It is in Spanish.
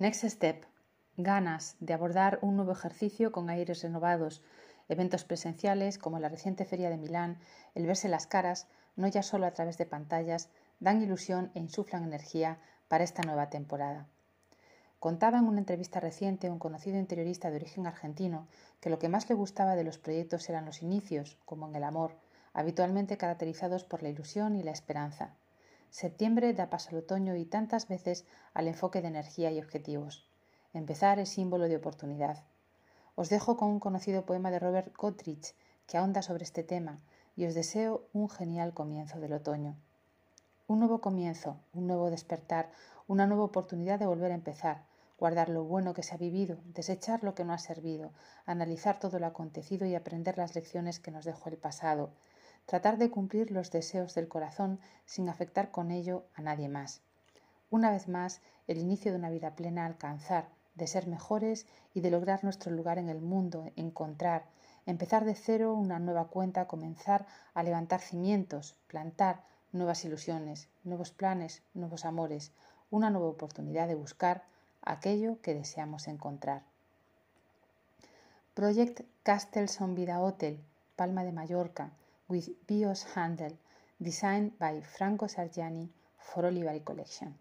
Next Step. Ganas de abordar un nuevo ejercicio con aires renovados, eventos presenciales como la reciente Feria de Milán, el verse las caras, no ya solo a través de pantallas, dan ilusión e insuflan energía para esta nueva temporada. Contaba en una entrevista reciente un conocido interiorista de origen argentino que lo que más le gustaba de los proyectos eran los inicios, como en el amor, habitualmente caracterizados por la ilusión y la esperanza. Septiembre da paso al otoño y tantas veces al enfoque de energía y objetivos. Empezar es símbolo de oportunidad. Os dejo con un conocido poema de Robert Goodrich que ahonda sobre este tema y os deseo un genial comienzo del otoño. Un nuevo comienzo, un nuevo despertar, una nueva oportunidad de volver a empezar, guardar lo bueno que se ha vivido, desechar lo que no ha servido, analizar todo lo acontecido y aprender las lecciones que nos dejó el pasado, tratar de cumplir los deseos del corazón sin afectar con ello a nadie más. Una vez más, el inicio de una vida plena alcanzar, de ser mejores y de lograr nuestro lugar en el mundo, encontrar, empezar de cero una nueva cuenta, comenzar a levantar cimientos, plantar nuevas ilusiones, nuevos planes, nuevos amores, una nueva oportunidad de buscar aquello que deseamos encontrar. Project Castles on Vida Hotel, Palma de Mallorca, with BIOS handle, designed by Franco Sargiani for Oliveri Collection.